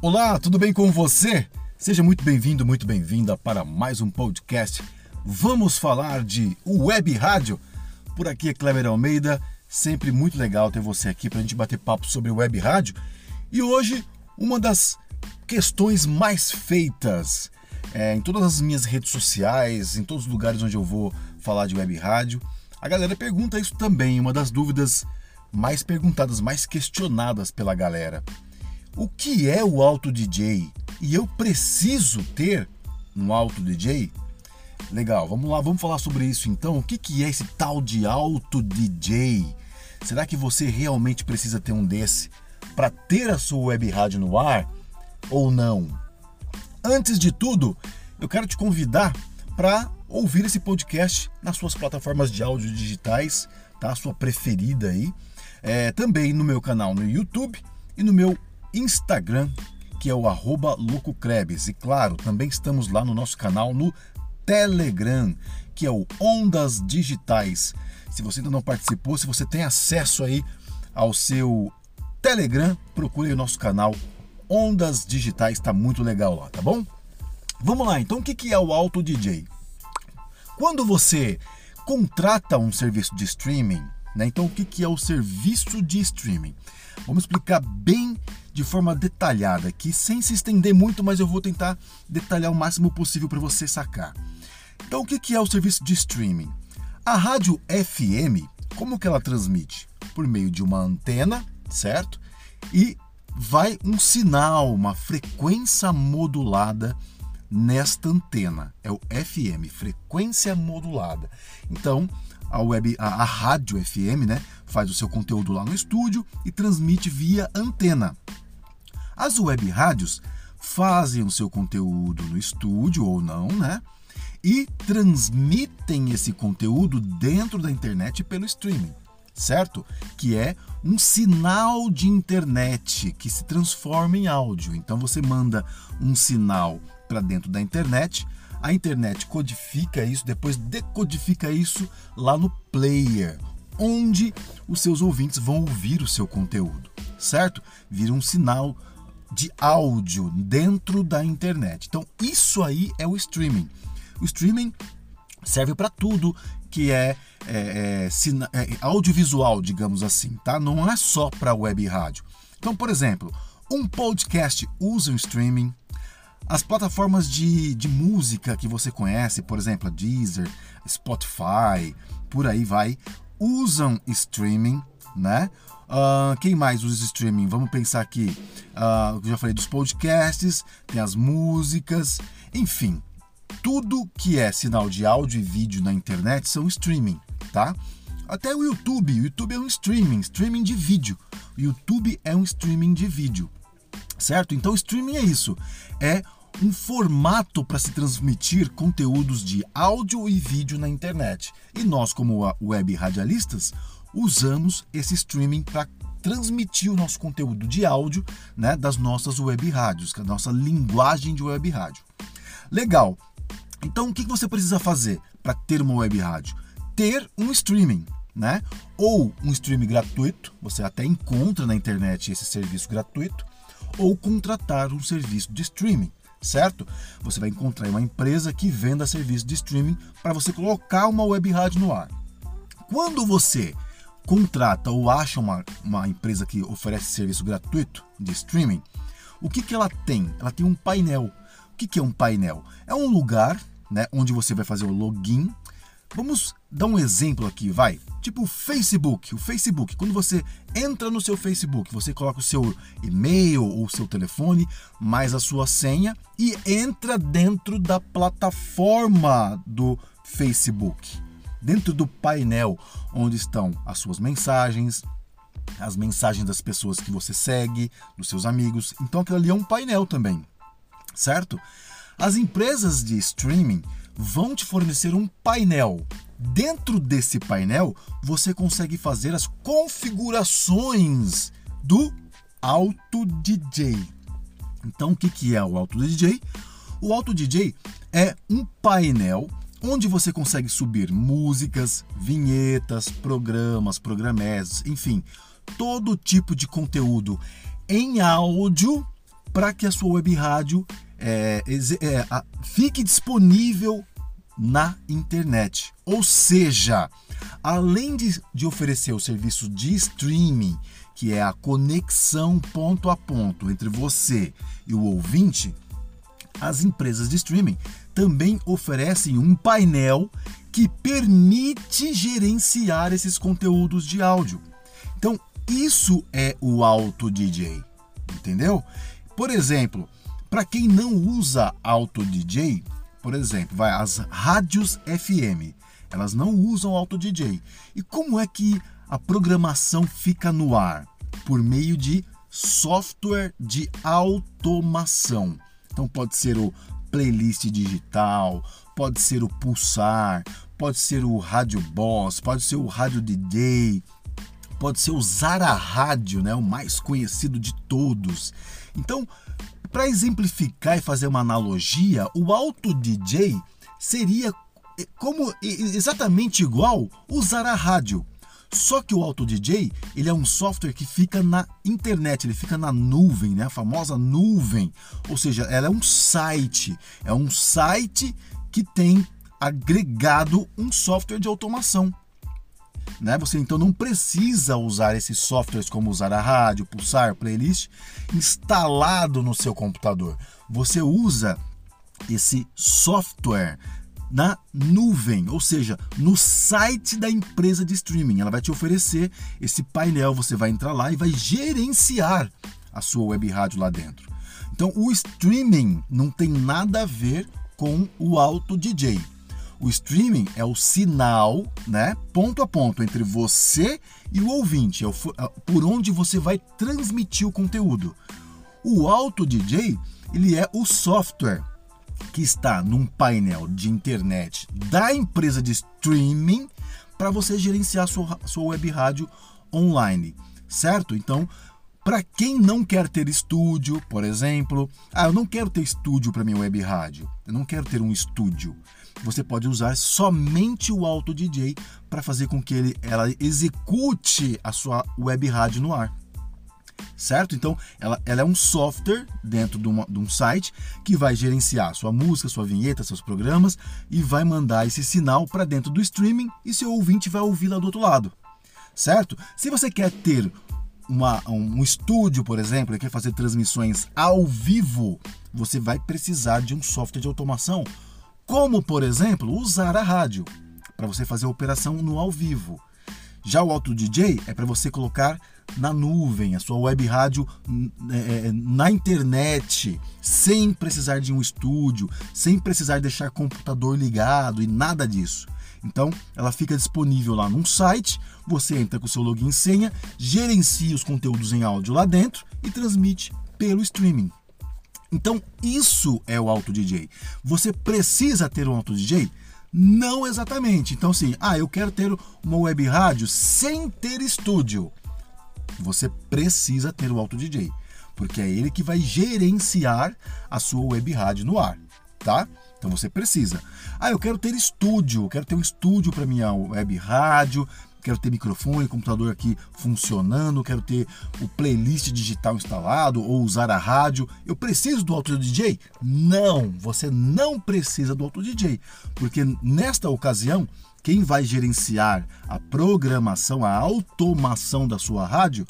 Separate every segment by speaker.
Speaker 1: Olá, tudo bem com você? Seja muito bem-vindo, muito bem-vinda para mais um podcast. Vamos falar de web rádio. Por aqui é Cleber Almeida, sempre muito legal ter você aqui para a gente bater papo sobre web rádio. E hoje, uma das questões mais feitas é, em todas as minhas redes sociais, em todos os lugares onde eu vou falar de web rádio, a galera pergunta isso também, uma das dúvidas mais perguntadas, mais questionadas pela galera. O que é o auto DJ? E eu preciso ter um auto DJ? Legal, vamos lá, vamos falar sobre isso então. O que, que é esse tal de auto DJ? Será que você realmente precisa ter um desse para ter a sua web rádio no ar ou não? Antes de tudo, eu quero te convidar para ouvir esse podcast nas suas plataformas de áudio digitais, tá? A sua preferida aí. É, também no meu canal no YouTube e no meu Instagram, que é o arroba LocoCrebes. E claro, também estamos lá no nosso canal no Telegram, que é o Ondas Digitais. Se você ainda não participou, se você tem acesso aí ao seu Telegram, procure o nosso canal Ondas Digitais, está muito legal lá, tá bom? Vamos lá, então o que é o Auto DJ? Quando você contrata um serviço de streaming, né? Então o que é o serviço de streaming? Vamos explicar bem de forma detalhada aqui, sem se estender muito, mas eu vou tentar detalhar o máximo possível para você sacar. Então, o que é o serviço de streaming? A rádio FM, como que ela transmite? Por meio de uma antena, certo? E vai um sinal, uma frequência modulada nesta antena. É o FM, frequência modulada. Então, a web, a, a rádio FM, né, faz o seu conteúdo lá no estúdio e transmite via antena. As web rádios fazem o seu conteúdo no estúdio ou não, né? E transmitem esse conteúdo dentro da internet pelo streaming, certo? Que é um sinal de internet que se transforma em áudio. Então você manda um sinal para dentro da internet, a internet codifica isso, depois decodifica isso lá no player, onde os seus ouvintes vão ouvir o seu conteúdo, certo? Vira um sinal de áudio dentro da internet. Então, isso aí é o streaming. O streaming serve para tudo que é, é, é, é, audiovisual, digamos assim, tá? Não é só para web e rádio. Então, por exemplo, um podcast usa o streaming, as plataformas de, de música que você conhece, por exemplo, a Deezer, Spotify, por aí vai, usam streaming, né? Uh, quem mais usa streaming? Vamos pensar aqui. Uh, já falei dos podcasts, tem as músicas, enfim, tudo que é sinal de áudio e vídeo na internet são streaming, tá? Até o YouTube, o YouTube é um streaming, streaming de vídeo. O YouTube é um streaming de vídeo, certo? Então, streaming é isso, é um formato para se transmitir conteúdos de áudio e vídeo na internet. E nós, como web radialistas, usamos esse streaming para transmitir o nosso conteúdo de áudio né, das nossas web rádios, que é a nossa linguagem de web rádio. Legal. Então, o que você precisa fazer para ter uma web rádio? Ter um streaming, né? Ou um streaming gratuito, você até encontra na internet esse serviço gratuito, ou contratar um serviço de streaming certo? Você vai encontrar uma empresa que venda serviço de streaming para você colocar uma web rádio no ar. Quando você contrata ou acha uma, uma empresa que oferece serviço gratuito de streaming, o que, que ela tem? Ela tem um painel. O que, que é um painel? É um lugar né, onde você vai fazer o login. Vamos dar um exemplo aqui, vai. Tipo o Facebook. O Facebook, quando você entra no seu Facebook, você coloca o seu e-mail ou o seu telefone, mais a sua senha e entra dentro da plataforma do Facebook. Dentro do painel onde estão as suas mensagens, as mensagens das pessoas que você segue, dos seus amigos. Então aquilo ali é um painel também, certo? As empresas de streaming vão te fornecer um painel Dentro desse painel, você consegue fazer as configurações do Auto DJ. Então, o que é o Auto DJ? O Auto DJ é um painel onde você consegue subir músicas, vinhetas, programas, programas, enfim, todo tipo de conteúdo em áudio para que a sua web rádio é, é, fique disponível na internet. Ou seja, além de, de oferecer o serviço de streaming, que é a conexão ponto a ponto entre você e o ouvinte, as empresas de streaming também oferecem um painel que permite gerenciar esses conteúdos de áudio. Então, isso é o Auto DJ, entendeu? Por exemplo, para quem não usa Auto DJ, por exemplo, vai as rádios FM, elas não usam Auto DJ. E como é que a programação fica no ar? Por meio de software de automação. Então pode ser o playlist digital, pode ser o pulsar, pode ser o rádio boss, pode ser o rádio DJ, pode ser o Zara Rádio, né, o mais conhecido de todos. Então, para exemplificar e fazer uma analogia, o Auto DJ seria como exatamente igual usar a rádio. Só que o Auto DJ, ele é um software que fica na internet, ele fica na nuvem, né? A famosa nuvem. Ou seja, ela é um site, é um site que tem agregado um software de automação. Né? Você então não precisa usar esses softwares como usar a rádio, pulsar, playlist instalado no seu computador. Você usa esse software na nuvem, ou seja, no site da empresa de streaming. Ela vai te oferecer esse painel, você vai entrar lá e vai gerenciar a sua web rádio lá dentro. Então, o streaming não tem nada a ver com o auto DJ. O streaming é o sinal, né, ponto a ponto entre você e o ouvinte, é, é por onde você vai transmitir o conteúdo. O Auto DJ, ele é o software que está num painel de internet da empresa de streaming para você gerenciar sua, sua web rádio online, certo? Então, para quem não quer ter estúdio, por exemplo, ah, eu não quero ter estúdio para minha web rádio, eu não quero ter um estúdio. Você pode usar somente o Auto DJ para fazer com que ele, ela execute a sua web rádio no ar. Certo? Então, ela, ela é um software dentro de, uma, de um site que vai gerenciar sua música, sua vinheta, seus programas e vai mandar esse sinal para dentro do streaming e seu ouvinte vai ouvir lá do outro lado. Certo? Se você quer ter uma, um estúdio, por exemplo, e quer fazer transmissões ao vivo, você vai precisar de um software de automação, como, por exemplo, usar a rádio para você fazer a operação no ao vivo. Já o Auto DJ é para você colocar na nuvem, a sua web rádio é, na internet, sem precisar de um estúdio, sem precisar deixar computador ligado e nada disso. Então, ela fica disponível lá num site, você entra com seu login e senha, gerencia os conteúdos em áudio lá dentro e transmite pelo streaming. Então, isso é o Auto DJ. Você precisa ter um Auto DJ? Não exatamente. Então, sim, ah, eu quero ter uma web rádio sem ter estúdio. Você precisa ter o Auto DJ, porque é ele que vai gerenciar a sua web rádio no ar, tá? Então você precisa. Ah, eu quero ter estúdio, quero ter um estúdio para minha web rádio, quero ter microfone, computador aqui funcionando, quero ter o playlist digital instalado ou usar a rádio. Eu preciso do Auto DJ? Não, você não precisa do Auto DJ, porque nesta ocasião quem vai gerenciar a programação, a automação da sua rádio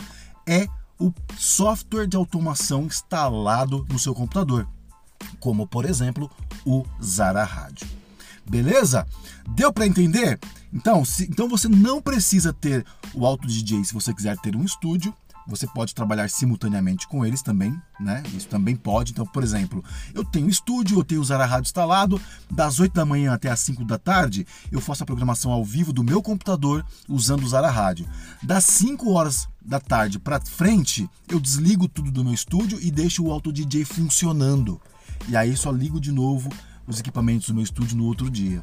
Speaker 1: é o software de automação instalado no seu computador como por exemplo o Zara Rádio. Beleza? Deu para entender? Então, se, então você não precisa ter o Auto DJ se você quiser ter um estúdio. Você pode trabalhar simultaneamente com eles também, né? Isso também pode. Então, por exemplo, eu tenho estúdio, eu tenho o Zara Rádio instalado, das 8 da manhã até as 5 da tarde, eu faço a programação ao vivo do meu computador usando o Zara Rádio. Das 5 horas da tarde para frente, eu desligo tudo do meu estúdio e deixo o Auto DJ funcionando e aí só ligo de novo os equipamentos do meu estúdio no outro dia.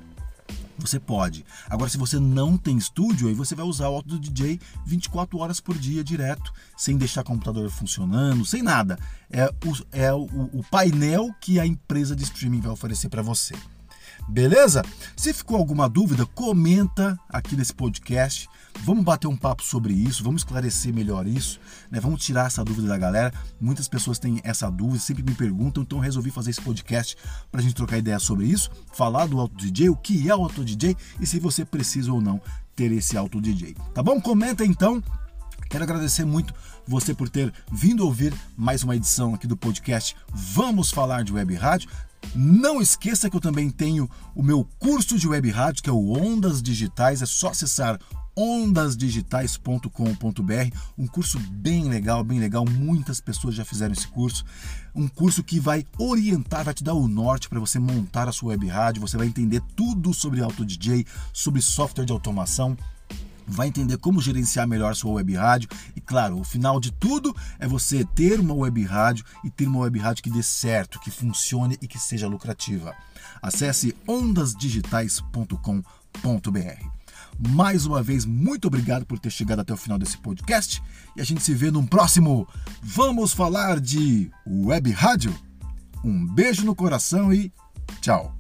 Speaker 1: Você pode. Agora, se você não tem estúdio, aí você vai usar o Auto DJ 24 horas por dia direto, sem deixar o computador funcionando, sem nada. É o, é o, o painel que a empresa de streaming vai oferecer para você. Beleza? Se ficou alguma dúvida, comenta aqui nesse podcast. Vamos bater um papo sobre isso, vamos esclarecer melhor isso, né? Vamos tirar essa dúvida da galera. Muitas pessoas têm essa dúvida, sempre me perguntam, então resolvi fazer esse podcast para a gente trocar ideia sobre isso, falar do Auto DJ, o que é o Auto DJ e se você precisa ou não ter esse Auto DJ. Tá bom? Comenta então. Quero agradecer muito você por ter vindo ouvir mais uma edição aqui do podcast Vamos Falar de Web Rádio. Não esqueça que eu também tenho o meu curso de web rádio, que é o Ondas Digitais. É só acessar ondasdigitais.com.br, um curso bem legal, bem legal. Muitas pessoas já fizeram esse curso. Um curso que vai orientar, vai te dar o norte para você montar a sua web rádio. Você vai entender tudo sobre auto DJ, sobre software de automação vai entender como gerenciar melhor sua web rádio e claro, o final de tudo é você ter uma web rádio e ter uma web rádio que dê certo, que funcione e que seja lucrativa. Acesse ondasdigitais.com.br. Mais uma vez, muito obrigado por ter chegado até o final desse podcast e a gente se vê num próximo Vamos falar de web rádio. Um beijo no coração e tchau.